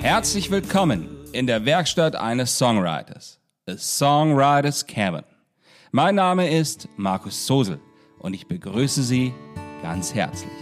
Herzlich willkommen in der Werkstatt eines Songwriters, A Songwriters Cabin. Mein Name ist Markus Sosel und ich begrüße Sie ganz herzlich.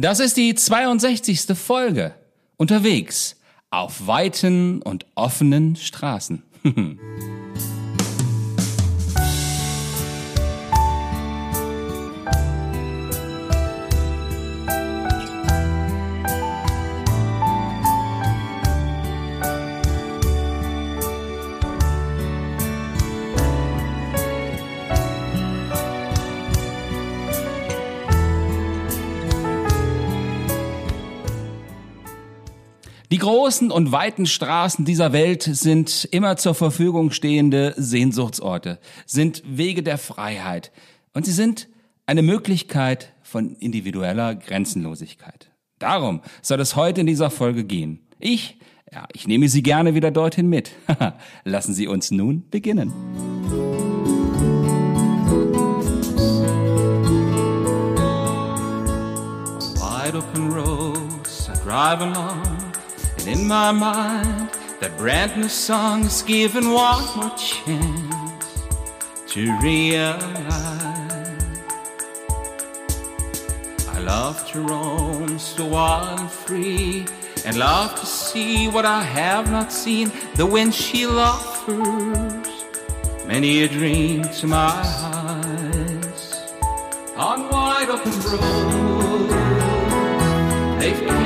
Das ist die 62. Folge. Unterwegs auf weiten und offenen Straßen. Die großen und weiten Straßen dieser Welt sind immer zur Verfügung stehende Sehnsuchtsorte, sind Wege der Freiheit und sie sind eine Möglichkeit von individueller Grenzenlosigkeit. Darum soll es heute in dieser Folge gehen. Ich, ja, ich nehme Sie gerne wieder dorthin mit. Lassen Sie uns nun beginnen. wide open roads I drive along, in my mind, that brand new song is given one more chance to realize. I love to roam so wild and free, and love to see what I have not seen. The wind she offers many a dream to my eyes on wide open roads. They've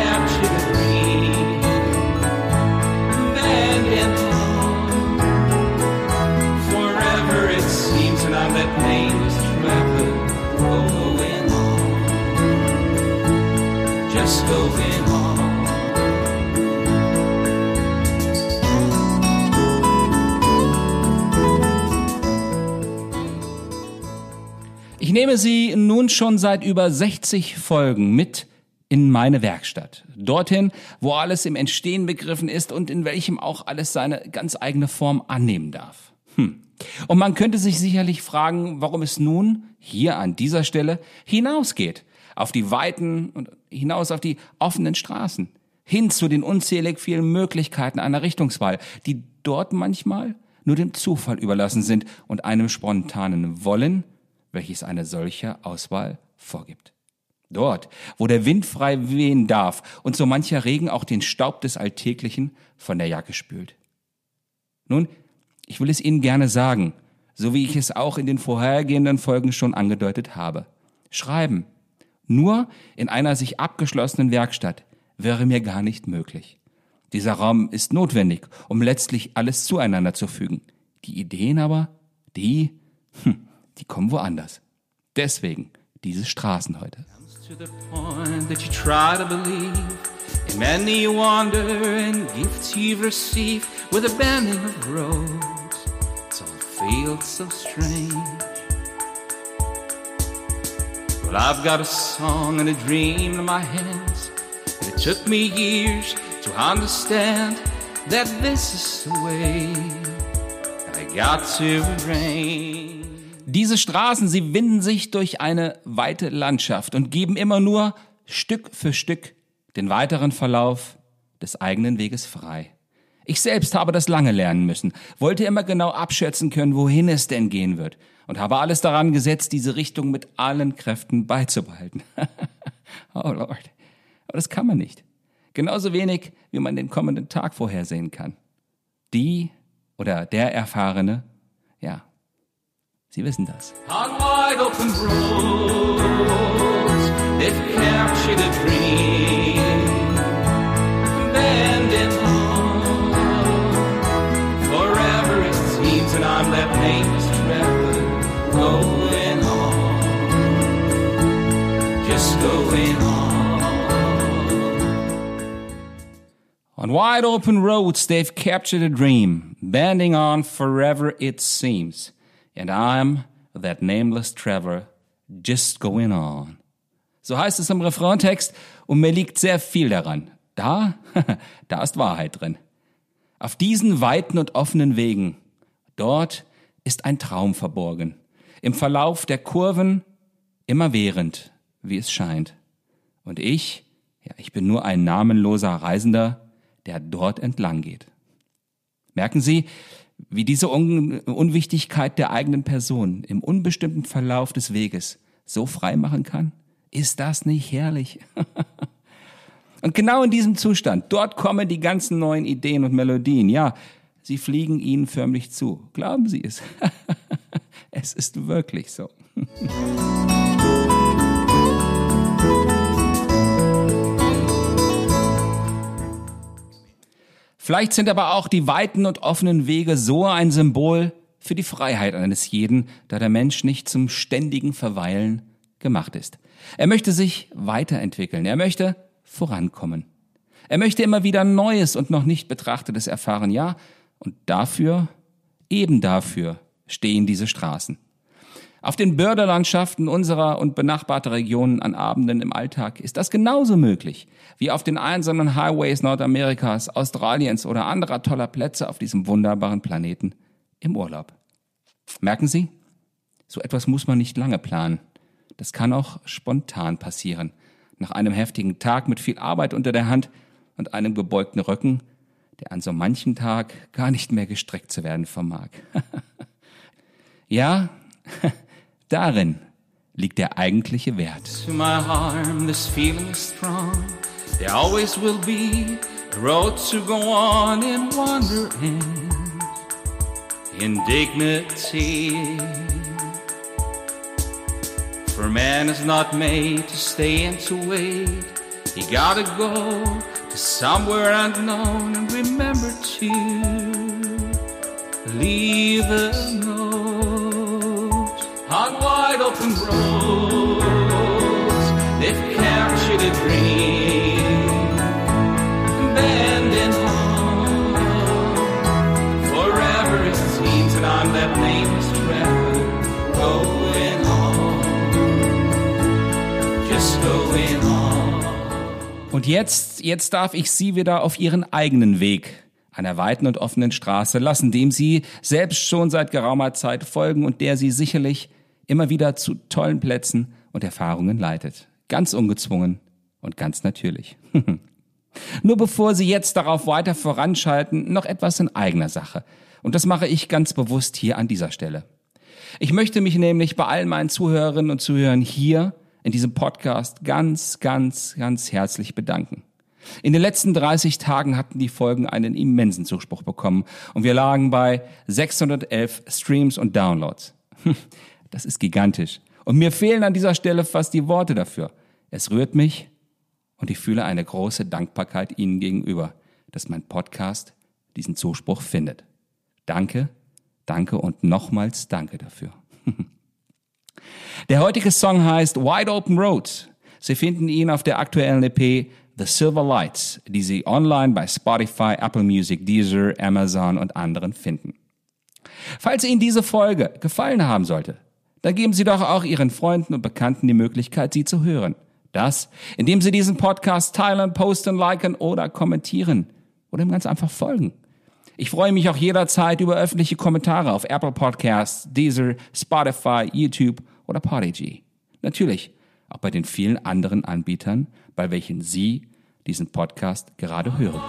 Ich nehme Sie nun schon seit über 60 Folgen mit in meine Werkstatt. Dorthin, wo alles im Entstehen begriffen ist und in welchem auch alles seine ganz eigene Form annehmen darf. Hm. Und man könnte sich sicherlich fragen, warum es nun hier an dieser Stelle hinausgeht. Auf die weiten und hinaus auf die offenen Straßen. Hin zu den unzählig vielen Möglichkeiten einer Richtungswahl, die dort manchmal nur dem Zufall überlassen sind und einem spontanen Wollen, welches eine solche Auswahl vorgibt. Dort, wo der Wind frei wehen darf und so mancher Regen auch den Staub des Alltäglichen von der Jacke spült. Nun, ich will es Ihnen gerne sagen, so wie ich es auch in den vorhergehenden Folgen schon angedeutet habe. Schreiben, nur in einer sich abgeschlossenen Werkstatt, wäre mir gar nicht möglich. Dieser Raum ist notwendig, um letztlich alles zueinander zu fügen. Die Ideen aber, die, hm, die kommen woanders. Deswegen diese Straßen heute. to the point Well, I've got a song and a dream in my hands, and it took me years to understand that this is the way I got to arrange. Diese Straßen, sie winden sich durch eine weite Landschaft und geben immer nur Stück für Stück den weiteren Verlauf des eigenen Weges frei. Ich selbst habe das lange lernen müssen, wollte immer genau abschätzen können, wohin es denn gehen wird und habe alles daran gesetzt, diese Richtung mit allen Kräften beizubehalten. oh Lord. Aber das kann man nicht. Genauso wenig, wie man den kommenden Tag vorhersehen kann. Die oder der Erfahrene, ja, Sie wissen das. On wide open roads, they've captured a dream, Wide open roads, they've captured a dream, bending on forever it seems. And I'm that nameless traveler, just going on. So heißt es im Refraintext und mir liegt sehr viel daran. Da, da ist Wahrheit drin. Auf diesen weiten und offenen Wegen, dort ist ein Traum verborgen. Im Verlauf der Kurven immerwährend, wie es scheint. Und ich, ja, ich bin nur ein namenloser Reisender, der dort entlang geht. Merken Sie, wie diese Un Unwichtigkeit der eigenen Person im unbestimmten Verlauf des Weges so frei machen kann? Ist das nicht herrlich? und genau in diesem Zustand, dort kommen die ganzen neuen Ideen und Melodien. Ja, sie fliegen Ihnen förmlich zu. Glauben Sie es. es ist wirklich so. Vielleicht sind aber auch die weiten und offenen Wege so ein Symbol für die Freiheit eines jeden, da der Mensch nicht zum ständigen Verweilen gemacht ist. Er möchte sich weiterentwickeln, er möchte vorankommen. Er möchte immer wieder Neues und noch nicht Betrachtetes erfahren, ja, und dafür, eben dafür stehen diese Straßen. Auf den Börderlandschaften unserer und benachbarter Regionen an Abenden im Alltag ist das genauso möglich wie auf den einsamen Highways Nordamerikas, Australiens oder anderer toller Plätze auf diesem wunderbaren Planeten im Urlaub. Merken Sie? So etwas muss man nicht lange planen. Das kann auch spontan passieren. Nach einem heftigen Tag mit viel Arbeit unter der Hand und einem gebeugten Rücken, der an so manchen Tag gar nicht mehr gestreckt zu werden vermag. ja, Darin liegt der eigentliche Wert. To my this feeling is strong. There always will be a road to go on in indignity. For man is not made to stay and to wait. He gotta go to somewhere unknown and remember to leave a note on wide open roads. They've captured a dream, bending home forever it seems, and I'm that nameless traveler going on, just going on. Und jetzt, jetzt darf ich Sie wieder auf Ihren eigenen Weg einer weiten und offenen Straße lassen, dem Sie selbst schon seit geraumer Zeit folgen und der Sie sicherlich immer wieder zu tollen Plätzen und Erfahrungen leitet. Ganz ungezwungen und ganz natürlich. Nur bevor Sie jetzt darauf weiter voranschalten, noch etwas in eigener Sache. Und das mache ich ganz bewusst hier an dieser Stelle. Ich möchte mich nämlich bei all meinen Zuhörerinnen und Zuhörern hier in diesem Podcast ganz, ganz, ganz herzlich bedanken. In den letzten 30 Tagen hatten die Folgen einen immensen Zuspruch bekommen und wir lagen bei 611 Streams und Downloads. Das ist gigantisch. Und mir fehlen an dieser Stelle fast die Worte dafür. Es rührt mich und ich fühle eine große Dankbarkeit Ihnen gegenüber, dass mein Podcast diesen Zuspruch findet. Danke, danke und nochmals danke dafür. Der heutige Song heißt Wide Open Road. Sie finden ihn auf der aktuellen EP The Silver Lights, die Sie online bei Spotify, Apple Music, Deezer, Amazon und anderen finden. Falls Ihnen diese Folge gefallen haben sollte, dann geben Sie doch auch Ihren Freunden und Bekannten die Möglichkeit, sie zu hören. Das, indem Sie diesen Podcast teilen, posten, liken oder kommentieren oder ihm ganz einfach folgen. Ich freue mich auch jederzeit über öffentliche Kommentare auf Apple Podcasts, Deezer, Spotify, YouTube oder Podigy. Natürlich auch bei den vielen anderen Anbietern, bei welchen Sie diesen Podcast gerade hören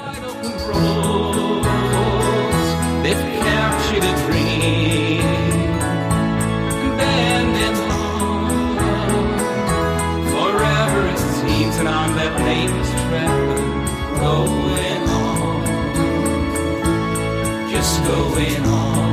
können. On, just going on.